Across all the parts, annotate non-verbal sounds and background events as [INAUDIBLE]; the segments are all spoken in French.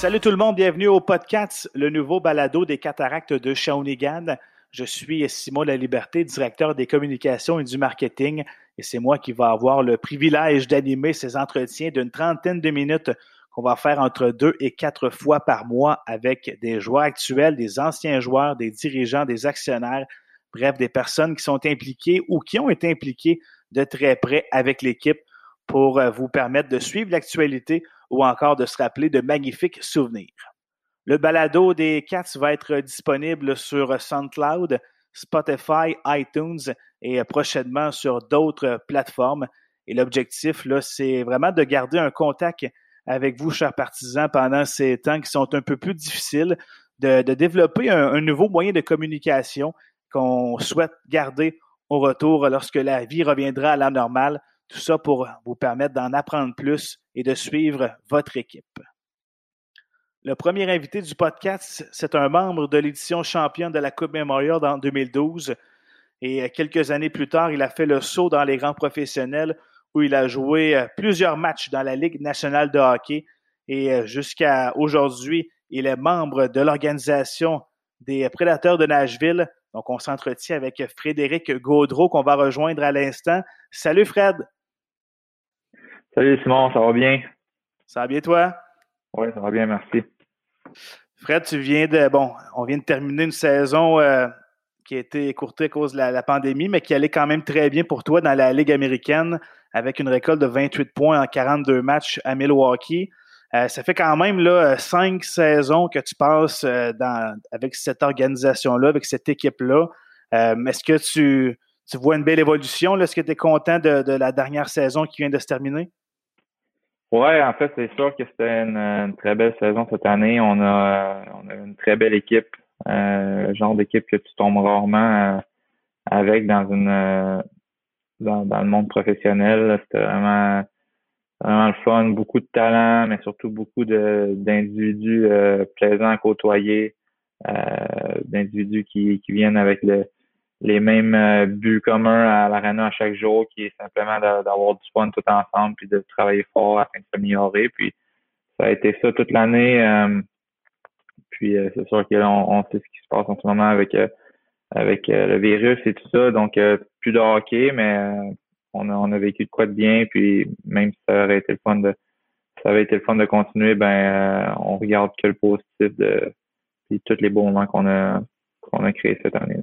Salut tout le monde, bienvenue au podcast, le nouveau balado des cataractes de Shawinigan. Je suis Simon La Liberté, directeur des communications et du marketing, et c'est moi qui vais avoir le privilège d'animer ces entretiens d'une trentaine de minutes qu'on va faire entre deux et quatre fois par mois avec des joueurs actuels, des anciens joueurs, des dirigeants, des actionnaires, bref, des personnes qui sont impliquées ou qui ont été impliquées de très près avec l'équipe pour euh, vous permettre de suivre l'actualité ou encore de se rappeler de magnifiques souvenirs. Le balado des Cats va être disponible sur SoundCloud, Spotify, iTunes et prochainement sur d'autres plateformes. Et l'objectif, là, c'est vraiment de garder un contact avec vous, chers partisans, pendant ces temps qui sont un peu plus difficiles, de, développer un, nouveau moyen de communication qu'on souhaite garder au retour lorsque la vie reviendra à la normale. Tout ça pour vous permettre d'en apprendre plus et de suivre votre équipe. Le premier invité du podcast, c'est un membre de l'édition championne de la Coupe Memorial en 2012. Et quelques années plus tard, il a fait le saut dans les rangs professionnels où il a joué euh, plusieurs matchs dans la Ligue nationale de hockey. Et euh, jusqu'à aujourd'hui, il est membre de l'organisation des Prédateurs de Nashville. Donc, on s'entretient avec Frédéric Gaudreau qu'on va rejoindre à l'instant. Salut Fred. Salut Simon, ça va bien? Ça va bien toi? Oui, ça va bien, merci. Fred, tu viens de bon, on vient de terminer une saison euh, qui a été écourtée à cause de la, pandémie, mais qui allait quand même très bien pour toi dans la Ligue américaine avec une récolte de 28 points en 42 matchs à Milwaukee. Euh, ça fait quand même là, cinq saisons que tu passes euh, dans, avec cette organisation-là, avec cette équipe-là. Est-ce que tu, tu, vois une belle évolution? Est-ce que tu es content de, la dernière saison qui vient de se terminer? Oui, en fait, c'est sûr que c'était une, très belle saison cette année. On a, on a une très belle équipe, euh, le genre d'équipe que tu tombes rarement euh, avec dans une euh, dans, le monde professionnel. C'était vraiment vraiment le fun, beaucoup de talent, mais surtout beaucoup de d'individus plaisants à côtoyer, d'individus qui, qui viennent avec le les mêmes euh, buts communs à l'arena à chaque jour, qui est simplement d'avoir du fun tout ensemble, puis de travailler fort afin de s'améliorer. Puis ça a été ça toute l'année. Euh, puis euh, c'est sûr qu'on on sait ce qui se passe en ce moment avec avec le virus et tout ça. Donc plus de hockey, mais on a, on a vécu de quoi de bien. Puis même si ça aurait été le fun de ça avait été le fun de continuer, ben on regarde que le positif de puis tous les bons moments qu'on a qu'on a créés cette année.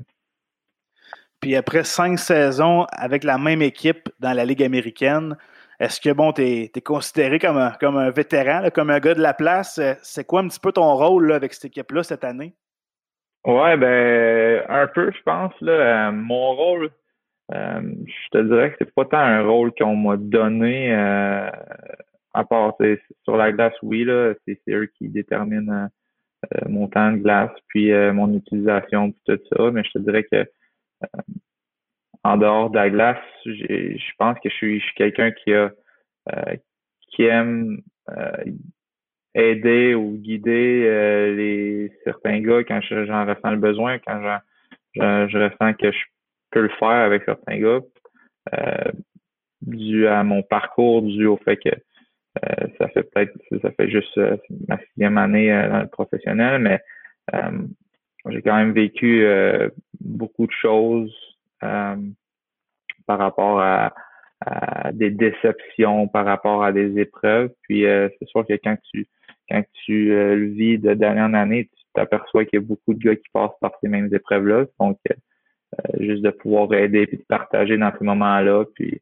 Puis après cinq saisons avec la même équipe dans la Ligue américaine, est-ce que bon, tu es, considéré comme un, comme un vétéran, comme un gars de la place? C'est quoi un petit peu ton rôle avec cette équipe-là cette année? Ouais, ben un peu, je pense. Là. Euh, mon rôle, euh, je te dirais que c'est pas tant un rôle qu'on m'a donné euh, à part sur la glace, oui, là, c'est eux qui déterminent mon temps de glace, puis mon utilisation, puis tout ça, mais je te dirais que euh, en dehors de la glace, je pense que je suis, quelqu'un qui a euh, qui aime euh, aider ou guider les certains gars quand j'en ressens le besoin, quand je, ressens que je peux le faire avec certains gars, dû à mon parcours, dû au fait que ça fait peut-être ça fait juste ma sixième année dans le professionnel, mais j'ai quand même vécu euh, beaucoup de choses euh, par rapport à, des déceptions, par rapport à des épreuves. Puis euh, c'est sûr que quand tu quand tu le vis de d'année en année, tu t'aperçois qu'il y a beaucoup de gars qui passent par ces mêmes épreuves-là. Donc juste de pouvoir aider et de partager dans ces moments-là, puis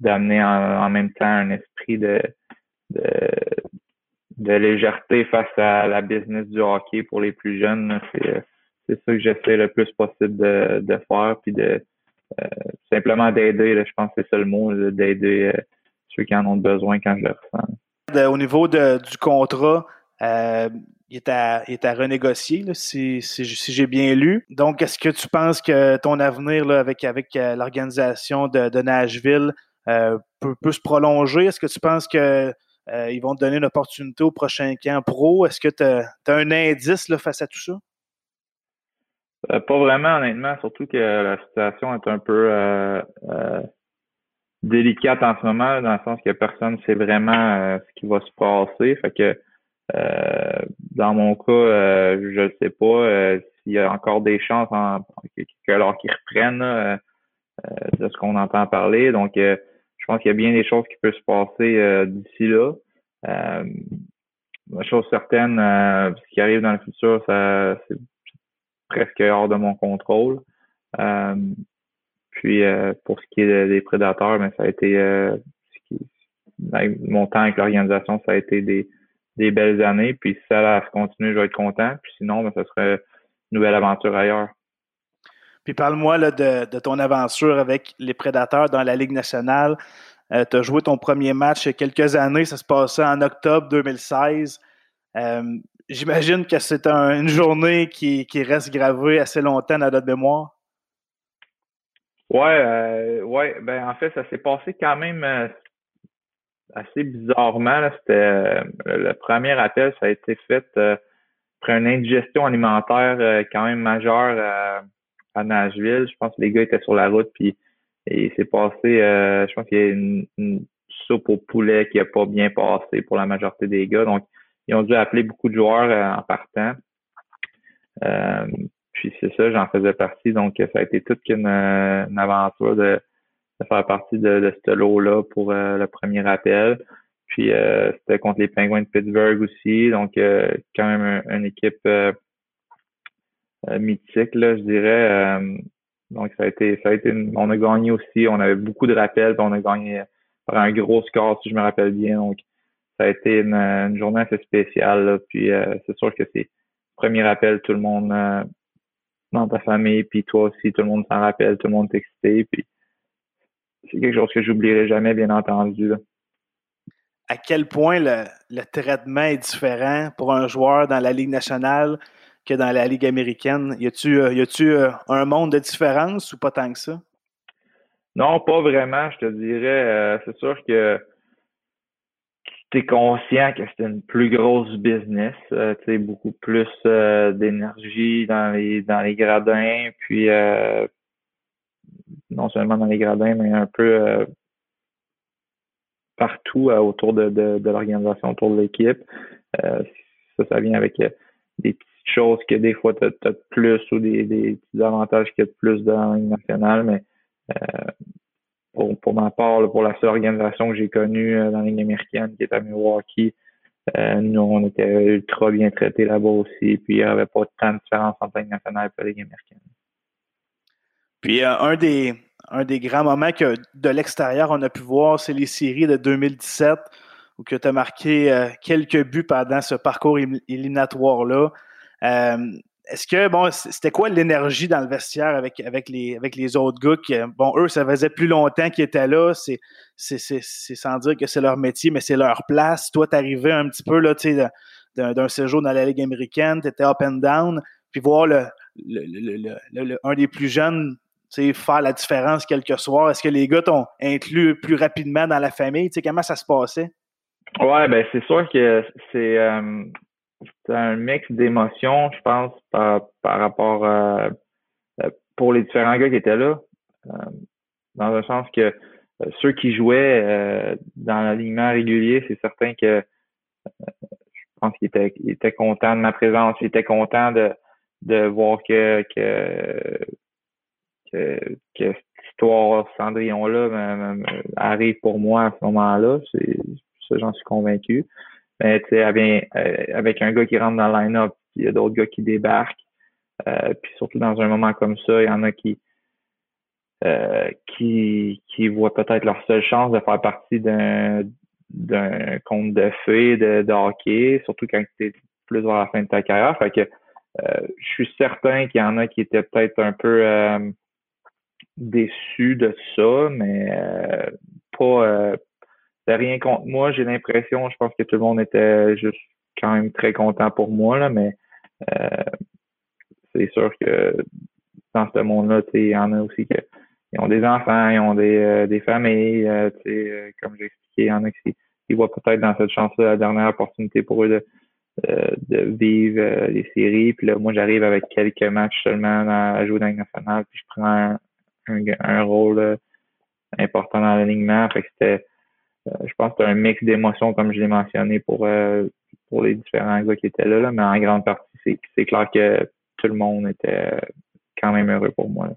d'amener en, même temps un esprit de, de de légèreté face à la business du hockey pour les plus jeunes. C'est, ça que j'essaie le plus possible de, de faire, puis de euh, simplement d'aider. Je pense que c'est ça le mot, d'aider euh, ceux qui en ont besoin quand je le ressens. au niveau de, du contrat, euh, il, est à, il est à renégocier, si, si, j'ai bien lu. Donc, est-ce que tu penses que ton avenir avec, avec l'organisation de, de Nashville peut, peut se prolonger? Est-ce que tu penses que euh, ils vont te donner une opportunité au prochain camp pro. Est-ce que tu as, un indice face à tout ça? Euh, pas vraiment, honnêtement, surtout que la situation est un peu euh, délicate en ce moment, dans le sens que personne ne sait vraiment ce qui va se passer. Fait que dans mon cas, je ne sais pas s'il y a encore des chances que, alors qu'ils reprennent de ce qu'on entend parler. Je pense qu'il y a bien des choses qui peuvent se passer d'ici là. La chose certaine, ce qui arrive dans le futur, ça c'est presque hors de mon contrôle. Puis euh, pour ce qui est des prédateurs, mais ben, ça a été euh, mon temps avec l'organisation, ça a été des, des belles années. Puis si ça va continuer, je vais être content. Puis sinon, ben, ça serait une nouvelle aventure ailleurs. Puis parle-moi de, de, ton aventure avec les prédateurs dans la Ligue nationale. Euh, tu as joué ton premier match il y a quelques années, ça se passait en octobre 2016. J'imagine que c'est une journée qui, qui reste gravée assez longtemps dans notre mémoire. Ouais, euh, ouais, ben en fait, ça s'est passé quand même euh, assez bizarrement. C'était euh, le premier appel, ça a été fait après une indigestion alimentaire quand même majeure à Nashville. Je pense que les gars étaient sur la route, puis il s'est passé, je pense qu'il y a une, soupe au poulet qui a pas bien passé pour la majorité des gars. Donc, ils ont dû appeler beaucoup de joueurs en partant. Puis c'est ça, j'en faisais partie. Donc, ça a été toute une, aventure de, faire partie de, ce lot-là pour euh, le premier appel. Puis euh, c'était contre les Penguins de Pittsburgh aussi. Donc, euh, quand même une équipe mythique, là, je dirais. donc, ça a été, ça a été on a gagné aussi. On avait beaucoup de rappels, on a gagné par un gros score, si je me rappelle bien. Donc, ça a été une, journée assez spéciale. Puis c'est sûr que c'est premier appel, tout le monde dans ta famille, puis toi aussi, tout le monde s'en rappelle, tout le monde est excité, puis c'est quelque chose que j'oublierai jamais, bien entendu. À quel point le, traitement est différent pour un joueur dans la Ligue nationale que dans la Ligue américaine? Euh, y a-tu euh, un monde de différence ou pas tant que ça? Non, pas vraiment, je te dirais. Euh, c'est sûr que tu es conscient que c'est une plus grosse business, euh, tu sais, beaucoup plus d'énergie dans les dans les gradins, puis non seulement dans les gradins, mais un peu partout autour de, de, de l'organisation, autour de l'équipe. ça, ça vient avec des petites choses que des fois tu as, plus ou des, des petits avantages qu'il y a de plus dans la nationale, mais pour, ma part, pour la seule organisation que j'ai connue euh, dans la Ligue américaine, qui est à Milwaukee, euh, nous, on était ultra bien traités là-bas aussi. Puis, il n'y avait pas tant de différence entre la Ligue nationale et la Ligue américaine. Puis, euh, un, des, un des grands moments que de l'extérieur, on a pu voir, c'est les séries de 2017 où tu as marqué quelques buts pendant ce parcours éliminatoire-là. Est-ce que, bon, c'était quoi l'énergie dans le vestiaire avec, avec, les, avec les autres gars qui, bon, eux, ça faisait plus longtemps qu'ils étaient là. C'est, sans dire que c'est leur métier, mais c'est leur place. Toi, t'arrivais un petit peu, là, tu sais, d'un séjour dans la Ligue américaine, t'étais up and down, puis voir le, le, un des plus jeunes, faire la différence quelques soirs. Est-ce que les gars t'ont inclus plus rapidement dans la famille? Tu comment ça se passait? Ouais, ben, c'est sûr que c'est, euh, c'est un mix d'émotions, je pense, par, par rapport à, euh, pour les différents gars qui étaient là. Euh, dans le sens que euh, ceux qui jouaient dans l'alignement régulier, c'est certain que je pense qu'ils étaient, ils étaient contents de ma présence, ils étaient contents de, de voir que, que, que, que cette histoire Cendrillon-là arrive pour moi à ce moment-là. C'est, ça, j'en suis convaincu. Mais tu sais, avec, euh, avec un gars qui rentre dans le line-up, il y a d'autres gars qui débarquent. Euh, puis surtout dans un moment comme ça, il y en a qui euh, qui, qui voient peut-être leur seule chance de faire partie d'un d'un compte de fées de, de, hockey, surtout quand tu es plus vers la fin de ta carrière. Fait que euh, je suis certain qu'il y en a qui étaient peut-être un peu euh, déçus de ça, mais pas rien contre moi. J'ai l'impression, je pense que tout le monde était juste quand même très content pour moi, là, mais euh, c'est sûr que dans ce monde-là, il y en a aussi qui ont des enfants, ils ont des, euh, des familles, euh, euh, comme j'ai expliqué, il y en a qui, voient peut-être dans cette chance-là la dernière opportunité pour eux de, de vivre les séries. Puis là, moi, j'arrive avec quelques matchs seulement à jouer dans le national, puis je prends un, un, rôle important dans l'alignement. Fait que c'était euh, je pense que c'est un mix d'émotions, comme je l'ai mentionné, pour euh, pour les différents gars qui étaient là, mais en grande partie, c'est clair que tout le monde était quand même heureux pour moi.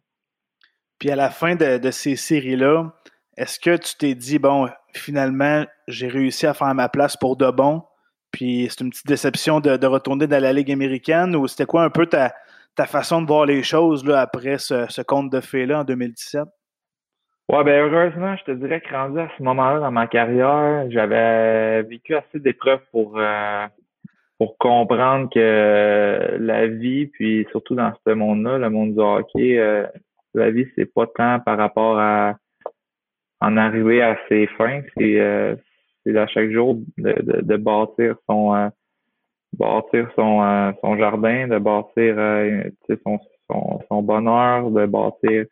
Puis à la fin de, ces séries-là, est-ce que tu t'es dit, bon, finalement, j'ai réussi à faire ma place pour de bon, puis c'est une petite déception de, retourner dans la Ligue américaine, ou c'était quoi un peu ta, ta façon de voir les choses là, après ce, ce conte de fées-là en 2017? Ouais, ben heureusement, je te dirais que rendu à ce moment-là dans ma carrière, j'avais vécu assez d'épreuves pour euh, pour comprendre que la vie, puis surtout dans ce monde-là, le monde du hockey, euh, la vie, c'est pas tant par rapport à en arriver à ses fins, c'est euh, c'est à chaque jour de, de, de bâtir son bâtir son son jardin, de bâtir son, son, son bonheur, de bâtir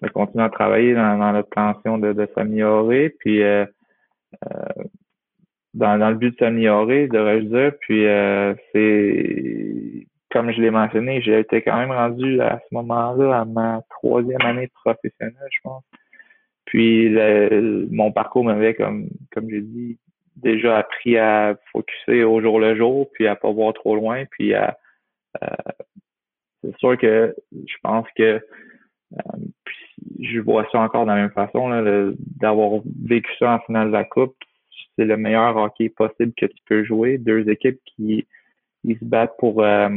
on a continué à travailler dans, dans l'obtention de, s'améliorer, puis euh, euh, dans, le but de s'améliorer, devrais-je puis euh, c'est comme je l'ai mentionné, j'ai été quand même rendu à ce moment-là à ma troisième année professionnelle, je pense. Puis mon parcours m'avait, comme, comme j'ai dit, déjà appris à focuser au jour le jour, puis à pas voir trop loin, puis à c'est sûr que je pense que je vois ça encore de la même façon, d'avoir vécu ça en finale de la Coupe. C'est le meilleur hockey possible que tu peux jouer. Deux équipes qui ils se battent pour, euh,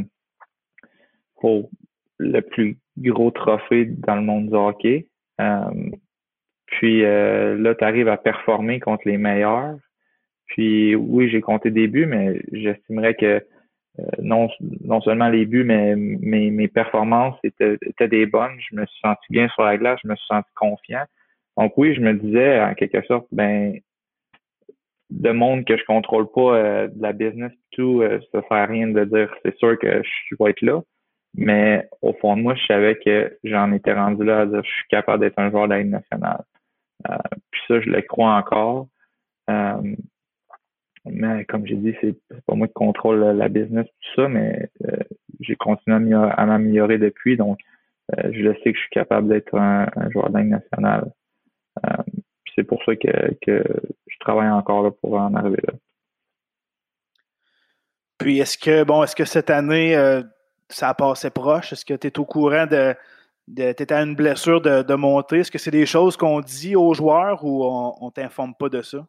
le plus gros trophée dans le monde du hockey. Euh, puis euh, là, tu arrives à performer contre les meilleurs. Puis oui, j'ai compté des buts, mais j'estimerais que euh, non, non seulement les buts, mais mes, mes performances étaient, étaient, des bonnes. Je me suis senti bien sur la glace, je me suis senti confiant. Donc oui, je me disais en quelque sorte, ben de monde que je contrôle pas euh, de la business tout, euh, ça sert à rien de dire c'est sûr que je vais être là. Mais au fond de moi, je savais que j'en étais rendu là à dire je suis capable d'être un joueur de la nationale. Euh, puis ça, je le crois encore. Mais comme j'ai dit, c'est pas moi qui contrôle la business, tout ça, mais euh, j'ai continué à m'améliorer depuis. Donc, euh, je sais que je suis capable d'être un, joueur de nationale. Euh, c'est pour ça que, je travaille encore là pour en arriver là. Puis est-ce que bon, est-ce que cette année ça a passé proche? Est-ce que tu es au courant de, de tu à une blessure de, de? Est-ce que c'est des choses qu'on dit aux joueurs ou on, on t'informe pas de ça?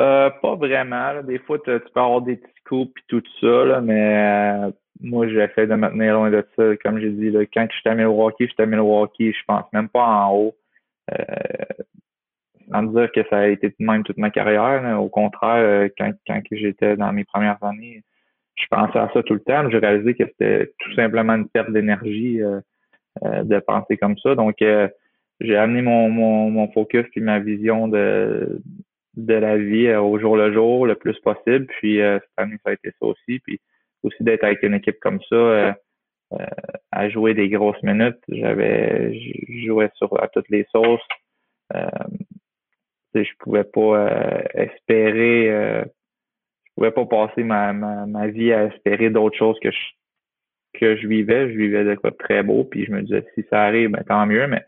Euh, pas vraiment. Des fois, tu peux avoir des petits coups et tout ça, là, mais euh, moi, j'essaie de me tenir loin de ça. Comme j'ai dit, là, quand je suis à Milwaukee, je suis à Milwaukee, je pense même pas en haut. Euh, sans dire que ça a été de même toute ma carrière. Au contraire, euh, quand, quand j'étais dans mes premières années, je pensais à ça tout le temps. J'ai réalisé que c'était tout simplement une perte d'énergie euh, de penser comme ça. Donc, j'ai amené mon, mon, mon focus et ma vision de, de la vie euh, au jour le jour le plus possible. Puis euh, cette année, ça a été ça aussi. Puis aussi d'être avec une équipe comme ça, euh, à jouer des grosses minutes. J'avais joué sur à toutes les sauces. je pouvais pas espérer je pouvais pas passer ma, ma, ma vie à espérer d'autres choses que je que je vivais. Je vivais de quoi de très beau. Puis je me disais si ça arrive, ben, tant mieux, mais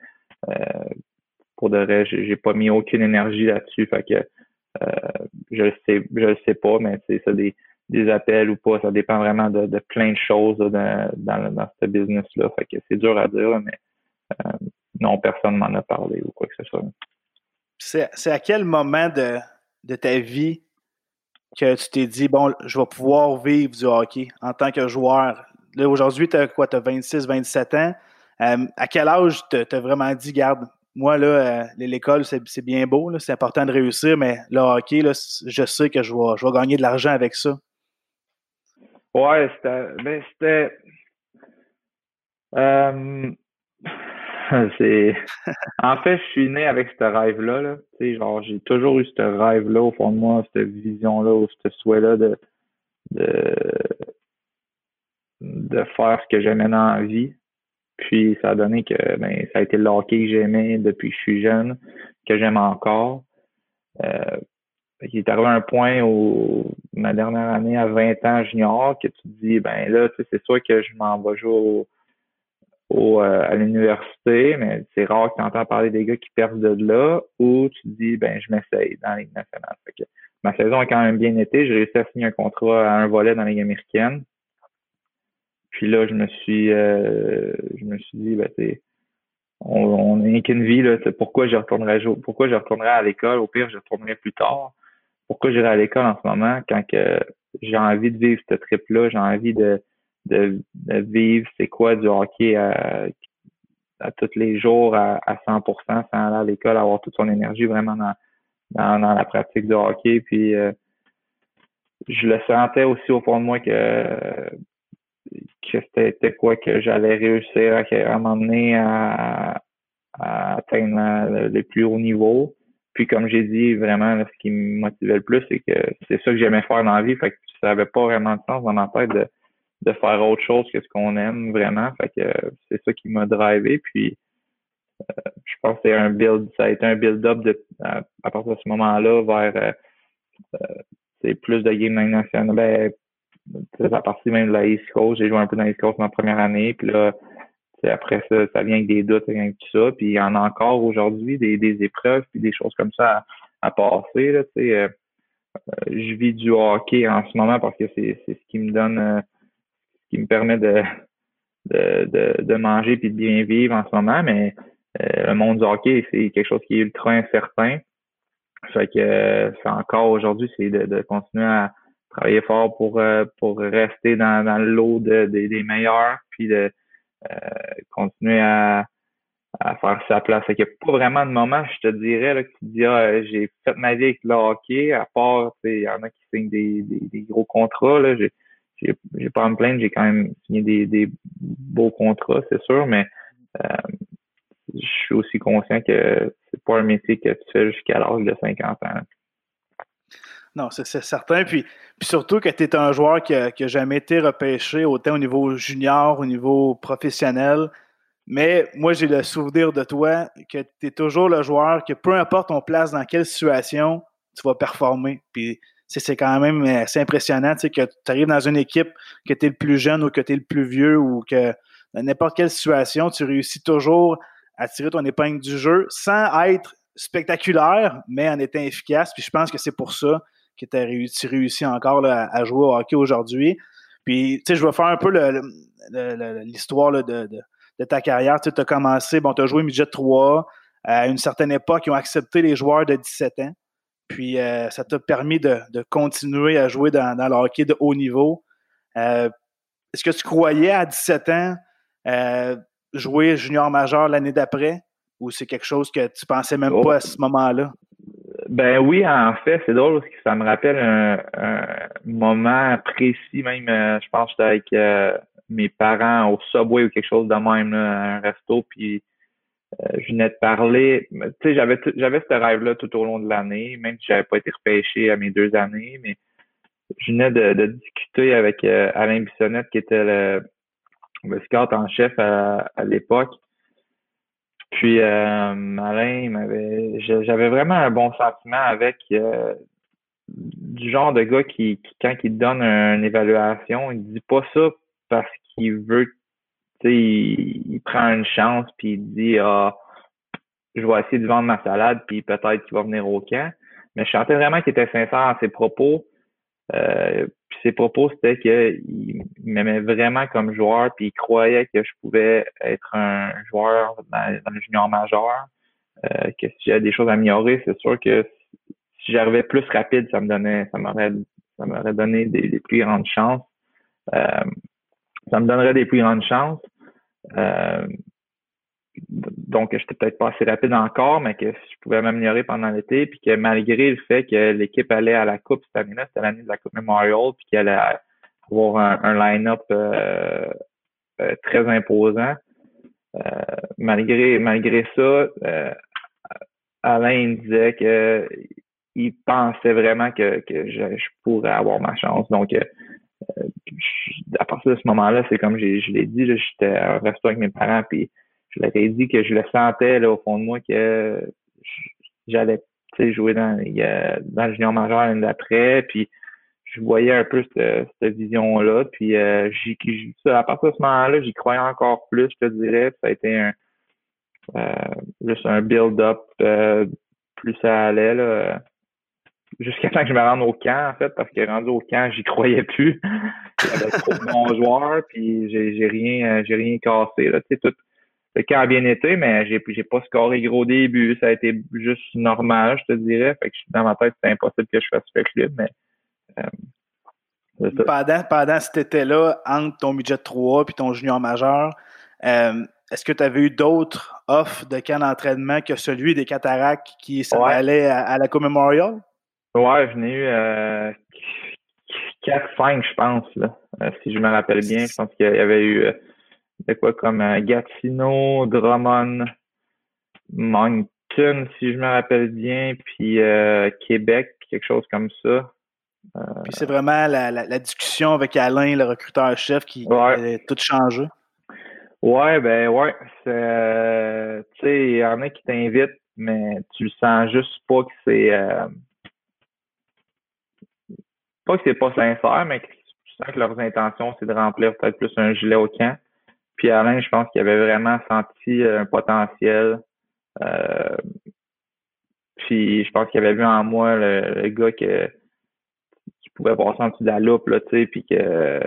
pour de vrai, j'ai pas mis aucune énergie là-dessus. Fait que euh, je le sais, je le sais pas, mais c'est ça des, des appels ou pas, ça dépend vraiment de, de plein de choses dans, dans, ce business-là. Fait que c'est dur à dire, mais euh, non, personne m'en a parlé ou quoi que ce soit. C'est à quel moment de, de ta vie que tu t'es dit, bon, je vais pouvoir vivre du hockey en tant que joueur? Là, aujourd'hui, tu as quoi? Tu as 26, 27 ans. Euh, à quel âge tu as vraiment dit, garde, moi, là, euh, l'école, c'est bien beau, c'est important de réussir, mais le hockey, là, je sais que je vais, gagner de l'argent avec ça. Ouais, c'était. Ben, c'était. Euh, [LAUGHS] en fait, je suis né avec ce rêve-là. Là. genre, j'ai toujours eu ce rêve-là au fond de moi, cette vision-là, ou ce souhait-là de, de, de faire ce que j'aimais dans la vie. Puis ça a donné que ben, ça a été le hockey que j'aimais depuis que je suis jeune, que j'aime encore. Euh, il est arrivé un point où ma dernière année à 20 ans junior que tu te dis ben là, tu sais, c'est sûr que je m'en vais jouer au, au, à l'université, mais c'est rare que tu entends parler des gars qui perdent de là, ou tu te dis, ben, je m'essaye dans la Ligue nationale. ma saison a quand même bien été. J'ai réussi à signer un contrat à un volet dans la Ligue américaine. Puis là, je me suis, je me suis dit, ben, on n'est qu'une vie, là, pourquoi je retournerais pourquoi je retournerais à l'école, au pire, je retournerai plus tard. Pourquoi j'irai à l'école en ce moment quand que j'ai envie de vivre cette trip-là, j'ai envie de, de, vivre c'est quoi du hockey à, à tous les jours à, à 100% sans aller à l'école, avoir toute son énergie vraiment dans, dans, la pratique du hockey. Puis euh, je le sentais aussi au fond de moi que que c'était quoi que j'allais réussir à, m'emmener à, atteindre les plus hauts niveaux. Puis comme j'ai dit, vraiment, ce qui me motivait le plus, c'est que c'est ça que j'aimais faire dans la vie. Fait que ça n'avait pas vraiment de sens dans ma tête de, faire autre chose que ce qu'on aime vraiment. Fait que c'est ça qui m'a drivé. Puis euh, je pense que c'est un build, ça a été un build-up à, partir de ce moment-là vers euh, euh, plus de game national. Ben, à partir même de la East Coast, j'ai joué un peu dans l'East Coast ma première année, puis là, après ça, ça vient avec des doutes, avec tout ça, puis il y en a encore aujourd'hui des, des épreuves, puis des choses comme ça à, passer, là. Euh, euh, je vis du hockey en ce moment parce que c'est ce qui me donne, euh, ce qui me permet de, de, de, manger puis de bien vivre en ce moment, mais le monde du hockey, c'est quelque chose qui est ultra incertain. Fait que c'est encore aujourd'hui, c'est de continuer à, travailler fort pour, euh, pour rester dans, le lot de, des meilleurs, puis de euh, continuer à, à faire sa place. Il n'y a pas vraiment de moment, je te dirais, là, que tu dis ah, j'ai fait ma vie avec le hockey, à part, il y en a qui signent des, des, gros contrats. Là, j'ai, j'ai, pas à me plaindre, j'ai quand même signé des, des beaux contrats, c'est sûr, mais euh, je suis aussi conscient que c'est pas un métier que tu fais jusqu'à l'âge de 50 ans. Non, c'est certain. Puis, surtout que tu es un joueur qui n'a jamais été repêché, autant au niveau junior, au niveau professionnel. Mais moi, j'ai le souvenir de toi que tu es toujours le joueur que peu importe ton place dans quelle situation, tu vas performer. Puis c'est quand même assez impressionnant que tu arrives dans une équipe que tu es le plus jeune ou que tu es le plus vieux ou que dans n'importe quelle situation, tu réussis toujours à tirer ton épingle du jeu sans être spectaculaire, mais en étant efficace. Puis je pense que c'est pour ça que tu as réussi, encore à jouer au hockey aujourd'hui. Puis, tu sais, je vais faire un peu l'histoire de, ta carrière. Tu as commencé, bon, tu as joué midget 3. À une certaine époque, ils ont accepté les joueurs de 17 ans. Puis, euh, ça t'a permis de, continuer à jouer dans, le hockey de haut niveau. Euh, est-ce que tu croyais à 17 ans euh, jouer junior majeur l'année d'après? Ou c'est quelque chose que tu pensais même pas à ce moment-là? Ben oui, en fait, c'est drôle parce que ça me rappelle un, moment précis, même, euh, je pense que j'étais avec euh, mes parents au Subway ou quelque chose de même, un resto, puis euh, je venais de parler. Tu sais, j'avais j'avais ce rêve-là tout au long de l'année, même si j'avais pas été repêché à mes deux années, mais je venais de, discuter avec Alain Bissonnette, qui était le, le scout en chef à l'époque. Puis euh, Alain m'avait j'avais vraiment un bon sentiment avec euh, du genre de gars qui, quand il donne une évaluation, il dit pas ça parce qu'il veut tu sais il, prend une chance puis il dit ah je vais essayer de vendre ma salade puis peut-être qu'il va venir au camp. Mais je sentais vraiment qu'il était sincère dans ses propos. Euh, puis ses propos, c'était qu'il m'aimait vraiment comme joueur, puis il croyait que je pouvais être un joueur dans, le junior majeur. Euh, que si j'avais des choses à améliorer, c'est sûr que si j'arrivais plus rapide, ça me donnait, ça m'aurait, ça m'aurait donné des, plus grandes chances. Euh, ça me donnerait des plus grandes chances. Euh, donc j'étais peut-être pas assez rapide encore, mais que je pouvais m'améliorer pendant l'été, puis que malgré le fait que l'équipe allait à la Coupe cette année-là, c'était l'année de la Coupe Memorial, puis qu'elle allait avoir un, line-up euh, euh, très imposant. Euh, malgré malgré ça, Alain disait que il pensait vraiment que, je, pourrais avoir ma chance. Donc à partir de ce moment-là, c'est comme je, l'ai dit, j'étais à un avec mes parents, puis je leur ai dit que je le sentais là, au fond de moi que j'allais jouer dans, dans le junior majeur l'année d'après. Puis je voyais un peu cette, cette vision-là. Puis euh, à partir de ce moment-là, j'y croyais encore plus, je te dirais. Ça a été un euh, juste un build-up euh, plus ça allait là. Jusqu'à temps que je me rende au camp, en fait, parce que rendu au camp, j'y croyais plus. [LAUGHS] Avait trop de bons joueurs, puis j'ai, rien, j'ai rien cassé. Là. Tout, le camp a bien été, mais j'ai, j'ai pas scoré gros début. Ça a été juste normal, je te dirais. Fait que dans ma tête, c'était impossible que je fasse ce club, mais euh, pendant, pendant cet été-là, entre ton budget 3 et ton junior majeur, euh, est-ce que tu avais eu d'autres offres de camp d'entraînement que celui des cataractes qui s'en allait à, la Co-Memorial? Ouais, j'en ai eu euh, 4-5, je pense, là, euh, si je me rappelle bien. Je pense qu'il y avait eu de quoi comme Gatineau, Drummond, Moncton, si je me rappelle bien, puis Québec, quelque chose comme ça. Puis c'est vraiment la, discussion avec Alain, le recruteur-chef, qui, a tout changé. Ouais, ben ouais. Euh, tu sais, il y en a qui t'invitent, mais tu le sens juste pas que c'est. Euh, pas que c'est pas sincère, mais que tu sens que leurs intentions, c'est de remplir peut-être plus un gilet au camp. Puis Alain, je pense qu'il avait vraiment senti un potentiel. Euh, puis je pense qu'il avait vu en moi le, gars que pouvait passer en dessous de la loupe, là, tu sais, puis que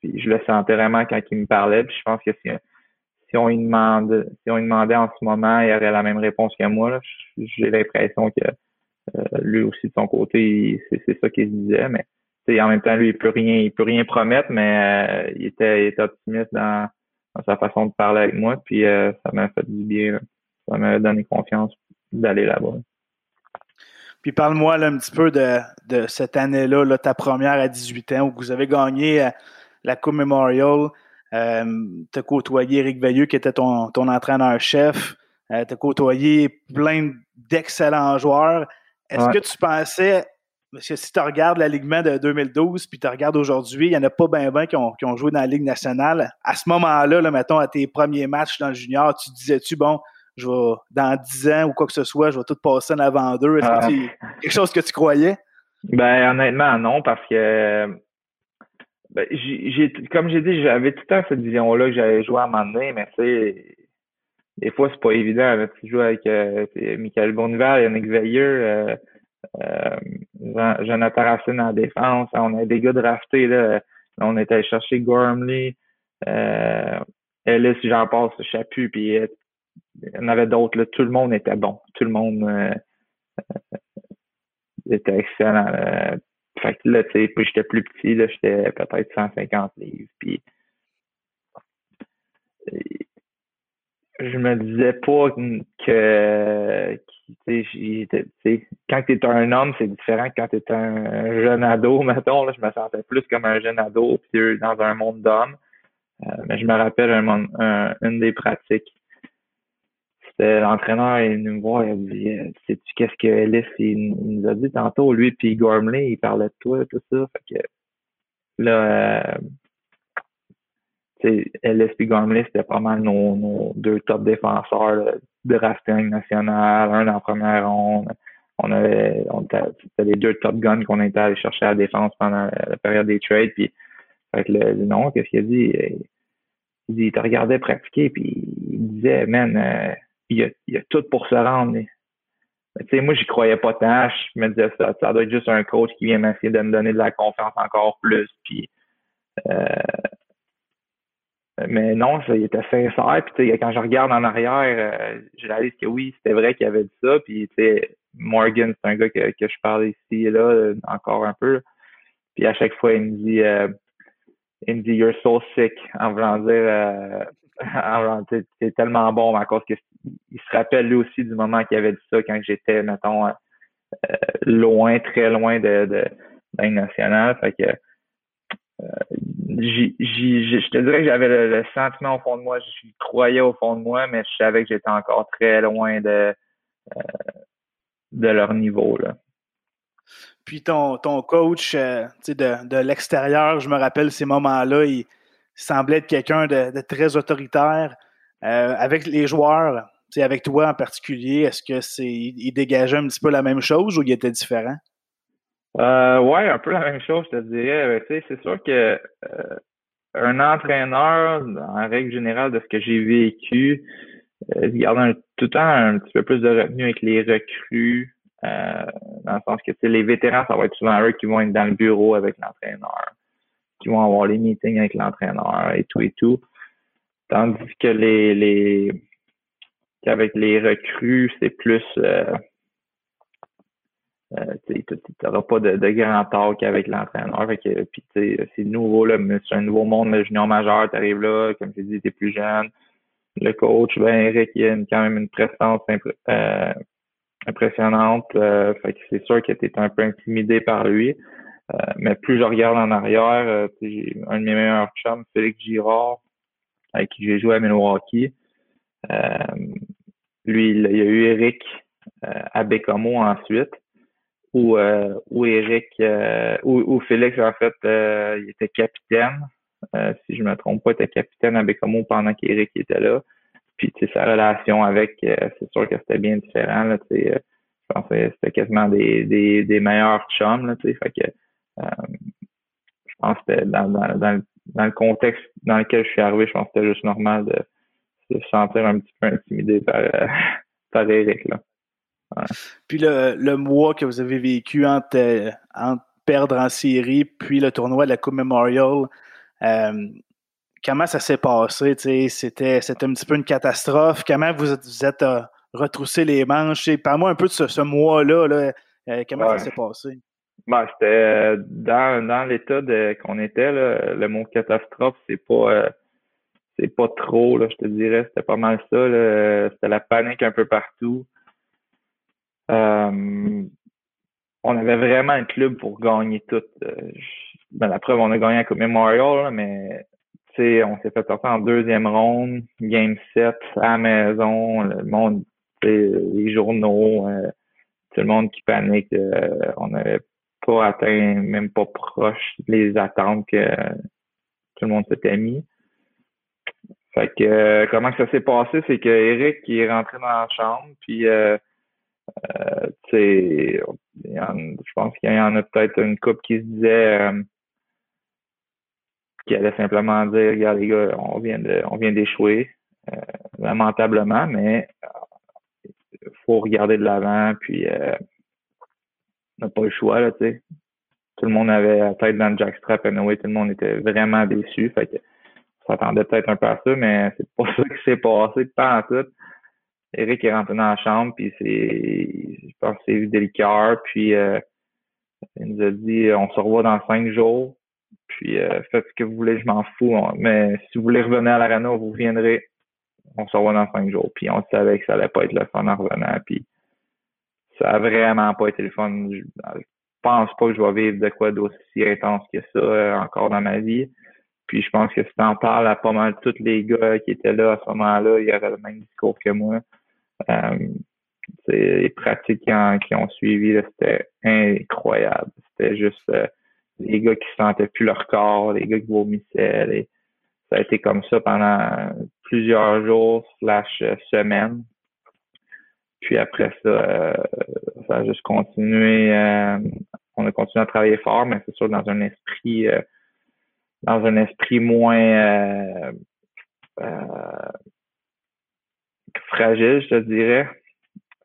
puis je le sentais vraiment quand il me parlait. Puis je pense que si, on lui demande, si on demandait en ce moment, il aurait la même réponse que moi. J'ai l'impression que euh, lui aussi de son côté, c'est ça qu'il se disait, mais en même temps, lui, il peut rien, il peut rien promettre, mais euh, il, était, il était optimiste dans, dans, sa façon de parler avec moi, puis euh, ça m'a fait du bien. Ça m'a donné confiance d'aller là-bas. Puis parle-moi un petit peu de, cette année-là, là, ta première à 18 ans, où vous avez gagné euh, la Coupe Memorial. Euh, tu as côtoyé Eric Veilleux, qui était ton, ton entraîneur-chef. Euh, tu as côtoyé plein d'excellents joueurs. Est-ce que tu pensais, parce que si tu regardes l'alignement de 2012 puis tu regardes aujourd'hui, il n'y en a pas bien ben qui ont, qui ont joué dans la Ligue nationale. À ce moment-là, là, mettons, à tes premiers matchs dans le junior, tu disais-tu, bon, je vais, dans 10 ans ou quoi que ce soit, je vais tout passer en avant d'eux. Est-ce que c'est ah. quelque chose que tu croyais? Ben, honnêtement, non, parce que, ben, j'ai, comme j'ai dit, j'avais tout le temps cette vision-là que j'allais jouer à un moment donné, mais tu sais, des fois, c'est pas évident. Tu joues avec euh, Michael Bonneval, Yannick Veilleux, euh, Jonathan Racine en défense. On a des gars draftés, là. On était allé chercher Gormley, euh, Ellis, j'en passe, Chapu, puis il y en avait d'autres. Tout le monde était bon. Tout le monde euh, euh, était excellent. Fait que là, tu sais, puis j'étais plus petit, là, j'étais peut-être 150 livres. Puis je me disais pas que, quand tu es un homme, c'est différent que quand tu es un jeune ado, [LAUGHS] mettons. Là, je me sentais plus comme un jeune ado puis dans un monde d'hommes. Euh, mais je me rappelle un, une des pratiques l'entraîneur il nous voir, il dit euh, Sais-tu qu'est-ce que Ellis il, nous a dit tantôt, lui puis Gormley, il parlait de toi, tout ça. Fait que là euh, Ellis et c'était pas mal nos, deux top défenseurs de rafting national, un en première ronde. On avait on c'était les deux top guns qu'on était allé chercher à la défense pendant la période des trades. Puis fait que le, non, qu'est-ce qu'il a dit? Il dit, il te regardait pratiquer, puis il disait, man, euh, il y a, tout pour se rendre. Mais, sais, moi, j'y croyais pas tant. Je me disais, ça, ça doit être juste un coach qui vient m'essayer de me donner de la confiance encore plus. Puis, euh, mais non, ça, il était sincère. Puis, quand je regarde en arrière, euh, je réalise que oui, c'était vrai qu'il avait dit ça. Puis, Morgan, c'est un gars que, que je parle ici et là, encore un peu. Puis, à chaque fois, il me dit, euh, il me dit, you're so sick, en voulant dire, euh, [LAUGHS] c'est tellement bon à cause qu'il se rappelle lui aussi du moment qu'il avait dit ça quand j'étais, mettons, euh, loin, très loin de, de, nationale. Fait que euh, je te dirais que j'avais le, sentiment au fond de moi, je croyais au fond de moi, mais je savais que j'étais encore très loin de, euh, leur niveau. Puis ton, coach de, de l'extérieur, je me rappelle ces moments-là, il, semblait être quelqu'un de, très autoritaire. Euh, avec les joueurs, avec toi en particulier, est-ce que c'est dégageait un petit peu la même chose ou il était différent? Euh, ouais, un peu la même chose, je te dirais. Ben, c'est sûr que euh, un entraîneur, en règle générale, de ce que j'ai vécu, euh, garde tout le temps un petit peu plus de retenue avec les recrues, euh, dans le sens que les vétérans, ça va être souvent eux qui vont être dans le bureau avec l'entraîneur, qui vont avoir les meetings avec l'entraîneur et tout et tout. Tandis que les, les qu'avec les recrues, c'est plus euh, euh, tu n'auras pas de, de grand talk avec l'entraîneur. Puis c'est nouveau, c'est un nouveau monde, le junior majeur, tu arrives là, comme tu dis, tu es plus jeune. Le coach, ben Eric, il a quand même une prestance euh, impressionnante. Euh, fait que c'est sûr que tu un peu intimidé par lui. Euh, mais plus je regarde en arrière, j'ai un de mes meilleurs chums, Félix Girard, avec qui j'ai joué à Milwaukee. lui, il, y a eu Eric à Bécamo ensuite où, euh, où Eric, euh, où, Félix, en fait, euh, il était capitaine. Euh, si je me trompe pas, il était capitaine à Bécamo pendant qu'Eric était là. Puis, sa relation avec, c'est sûr que c'était bien différent, là, tu sais. je pense que c'était quasiment des, des, des meilleurs chums, là, tu sais. Fait que, je pense que dans, dans, dans, le contexte dans lequel je suis arrivé, je pense que c'était juste normal de, se sentir un petit peu intimidé par, [LAUGHS] par Eric, là. Puis le, le, mois que vous avez vécu entre, entre, perdre en série, puis le tournoi de la Coupe Memorial, euh, comment ça s'est passé? C'était, c'était un petit peu une catastrophe. Comment vous êtes, vous êtes euh, retroussé les manches? Parle-moi un peu de ce, ce mois-là. Là. Euh, comment ça s'est passé? Ben, c'était dans, dans l'état qu'on était, là, le mot catastrophe, c'est pas c'est pas trop, là, je te dirais, c'était pas mal ça. C'était la panique un peu partout. Euh, on avait vraiment un club pour gagner tout. Euh, ben, la preuve, on a gagné à Memorial, mais on s'est fait sortir en deuxième ronde, game 7 à la maison, le monde, les journaux, euh, tout le monde qui panique. on n'avait pas atteint, même pas proche les attentes que tout le monde s'était mis. Fait que comment ça s'est passé, c'est que Eric est rentré dans la chambre, puis euh, je pense qu'il y en a peut-être une couple qui se disait euh, qui allait simplement dire regarde les gars, on vient d'échouer euh, lamentablement, mais il faut regarder de l'avant, puis on n'a pas le choix, là, tu sais. Tout le monde avait la tête dans le jackstrap anyway, tout le monde était vraiment déçu. Fait que on s'attendait peut-être un peu à ça, mais c'est pas [LAUGHS] ça qui s'est passé pas en tout. Eric est rentré dans la chambre, puis c'est, je pense c'est vu des puis euh, il nous a dit on se revoit dans cinq jours, puis euh, faites ce que vous voulez, je m'en fous, mais si vous voulez revenir à l'arena, vous reviendrez, on se revoit dans cinq jours. Puis on savait que ça allait pas être le fun en revenant, puis ça a vraiment pas été le fun. Je, pense pas que je vais vivre de quoi d'aussi intense que ça euh, encore dans ma vie. Puis je pense que si t'en parles à pas mal tous les gars qui étaient là à ce moment-là, il y avait le même discours que moi. Euh, les pratiques qui, ont suivi, c'était incroyable. C'était juste euh, les gars qui sentaient plus leur corps, les gars qui vomissaient. Ça a été comme ça pendant plusieurs jours slash semaines. Puis après ça, euh, ça a juste continué. on a continué à travailler fort, mais c'est sûr dans un esprit dans un esprit moins fragile, je te dirais.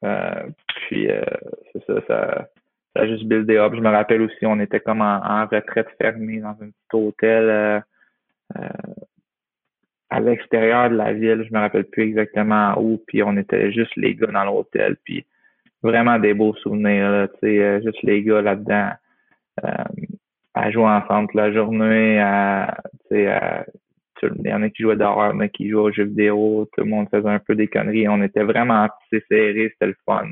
Euh, puis euh, c'est ça, ça, ça a juste buildé up. Je me rappelle aussi, on était comme en, retraite fermée dans un petit hôtel euh, à l'extérieur de la ville. Je me rappelle plus exactement où. Puis on était juste les gars dans l'hôtel. Puis vraiment des beaux souvenirs, là, juste les gars là-dedans à jouer ensemble la journée, à, à il y en a qui jouaient en a qui jouaient aux jeux vidéo, tout le monde faisait un peu des conneries. On était vraiment serrés, c'était le fun.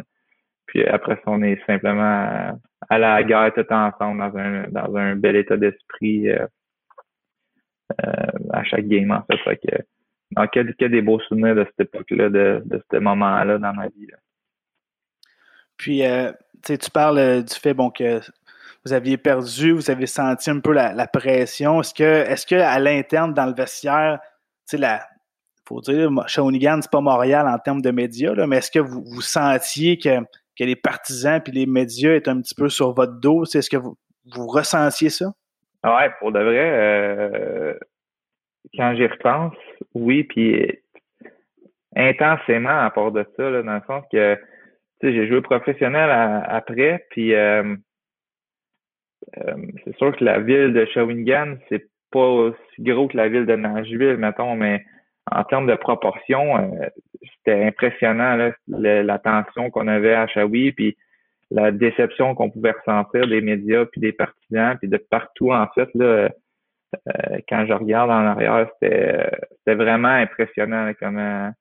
Puis après ça, on est simplement à la guerre tout ensemble dans un dans un bel état d'esprit euh, euh, à chaque game en fait. fait que, donc, quel, des beaux souvenirs de cette époque-là, de, de ce moment-là dans ma vie. Puis euh, tu parles du fait bon que vous aviez perdu, vous avez senti un peu la, pression. Est-ce que, est-ce que à l'interne, dans le vestiaire, tu sais, la, faut dire, Shawinigan, c'est pas Montréal en termes de médias, là, mais est-ce que vous, vous sentiez que que les partisans puis les médias étaient un petit peu sur votre dos? Est-ce que vous, vous ressentiez ça? Ouais, pour de vrai, euh, quand j'y repense, oui, puis intensément à part de ça, là, dans le sens que j'ai joué professionnel après, puis euh, c'est sûr que la ville de Shawinigan, c'est pas aussi gros que la ville de Nashville, mettons, mais en termes de proportion, euh, c'était impressionnant là, la tension qu'on avait à Shawi, puis la déception qu'on pouvait ressentir des médias, puis des partisans, puis de partout en fait là. quand je regarde en arrière, c'était vraiment impressionnant comment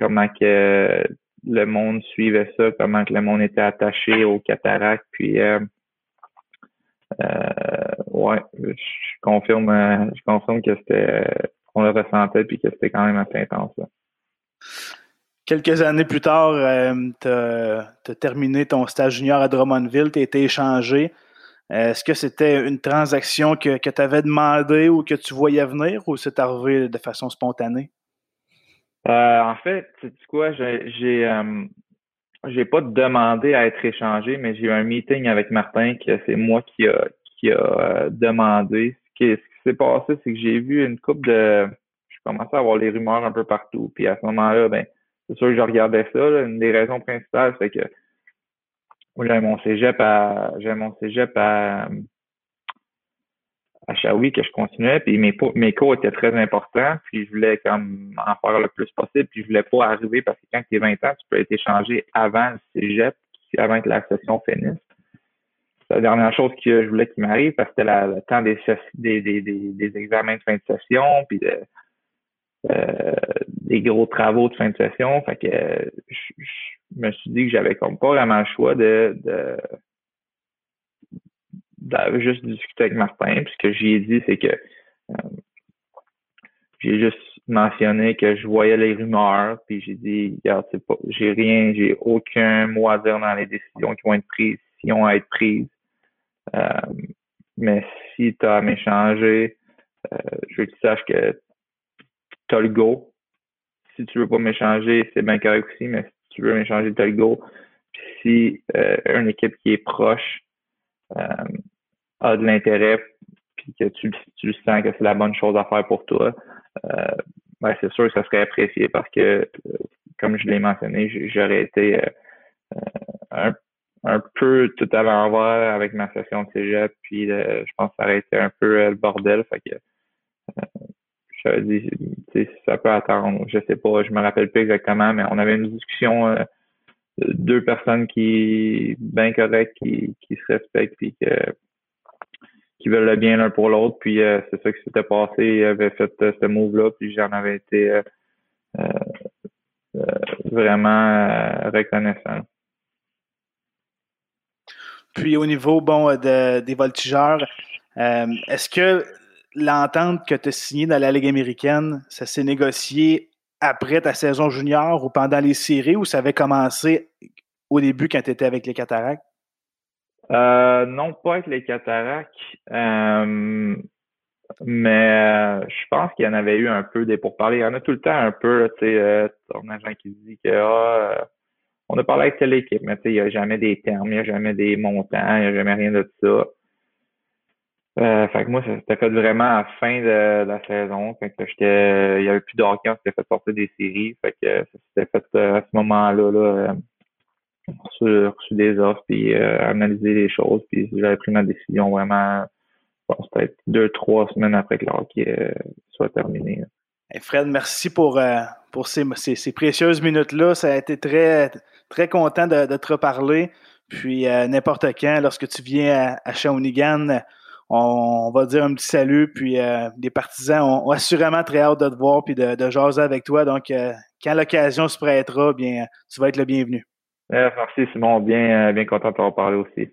comment que le monde suivait ça, comment que le monde était attaché aux cataractes. Puis, euh, euh, ouais, je confirme, euh, je confirme que c'était, qu'on le ressentait puis que c'était quand même assez intense. Quelques années plus tard, tu as, terminé ton stage junior à Drummondville, tu as été échangé. Est-ce que c'était une transaction que, que tu avais demandé ou que tu voyais venir ou c'est arrivé de façon spontanée? Euh, en fait, tu quoi, j'ai euh, j'ai pas demandé à être échangé, mais j'ai eu un meeting avec Martin que c'est moi qui a qui a euh, demandé. Ce qui, ce qui s'est passé, c'est que j'ai vu une coupe de je commençais à avoir les rumeurs un peu partout. Puis à ce moment-là, ben, c'est sûr que je regardais ça. Une des raisons principales, c'est que j'avais mon cégep à j'avais mon cégep à à Shawi que je continuais, puis mes, mes cours étaient très importants, puis je voulais comme en faire le plus possible, puis je voulais pas arriver parce que quand tu es 20 ans, tu peux être échangé avant le cégep, avant que la session finisse. C'est la dernière chose que je voulais qu'il m'arrive parce que c'était le temps des, des, des, des, examens de fin de session, puis euh, des gros travaux de fin de session. Fait que je, me suis dit que j'avais comme pas vraiment le choix de, de j'avais juste discuté avec Martin, puis ce que j'ai dit, c'est que euh, j'ai juste mentionné que je voyais les rumeurs, puis j'ai dit, regarde, c'est pas, j'ai rien, j'ai aucun mot à dire dans les décisions qui vont être prises, si ont à être prises. Euh, mais si tu as à m'échanger, euh, je veux que tu saches que tu as le go. Si tu veux pas m'échanger, c'est bien correct aussi, mais si tu veux m'échanger, tu as le go. Puis si une équipe qui est proche a de l'intérêt puis que tu, tu sens que c'est la bonne chose à faire pour toi, euh, ben c'est sûr que ça serait apprécié parce que, euh, comme je l'ai mentionné, j'aurais été euh, un, un peu tout à l'envers avec ma session de cégep, puis je pense que ça aurait été un peu le bordel. Fait que j'avais dit, ça peut attendre, je sais pas, je me rappelle plus exactement, mais on avait une discussion deux personnes qui bien correctes, qui, qui se respectent, puis que qui veulent le bien l'un pour l'autre. Puis euh, c'est ça qui s'était passé. Il avait fait euh, ce move-là, puis j'en avais été euh, vraiment reconnaissant. Puis au niveau bon des voltigeurs, est-ce que l'entente que tu as signée dans la Ligue américaine, ça s'est négocié après ta saison junior ou pendant les séries ou ça avait commencé au début quand tu étais avec les Cataractes? Euh, non, pas avec les cataractes. Euh, mais euh, je pense qu'il y en avait eu un peu des pourparlers. Il y en a tout le temps un peu, tu sais, ton agent qui dit que ah, on a parlé avec telle équipe, mais tu sais, il n'y a jamais des termes, il n'y a jamais des montants, il n'y a jamais rien de ça. Euh, fait que moi, ça s'était fait vraiment à la fin de, la saison. Fait que j'étais. Il y avait plus d'hockey, on s'était fait sortir des séries. Fait que ça s'était fait à ce moment-là là, reçu, des offres, puis euh, analysé les choses, puis j'avais pris ma décision vraiment, bon, peut-être deux, trois semaines après que le euh, soit terminé. Fred, merci pour, euh, pour ces, ces, précieuses minutes-là. Ça a été très, très content de, te reparler. Puis n'importe quand, lorsque tu viens à, à Shawinigan, on, va dire un petit salut. Puis les partisans ont, assurément très hâte de te voir puis de, de jaser avec toi. Donc, quand l'occasion se prêtera, bien, tu vas être le bienvenu. Merci Simon, bien, bien content de t'en parler aussi.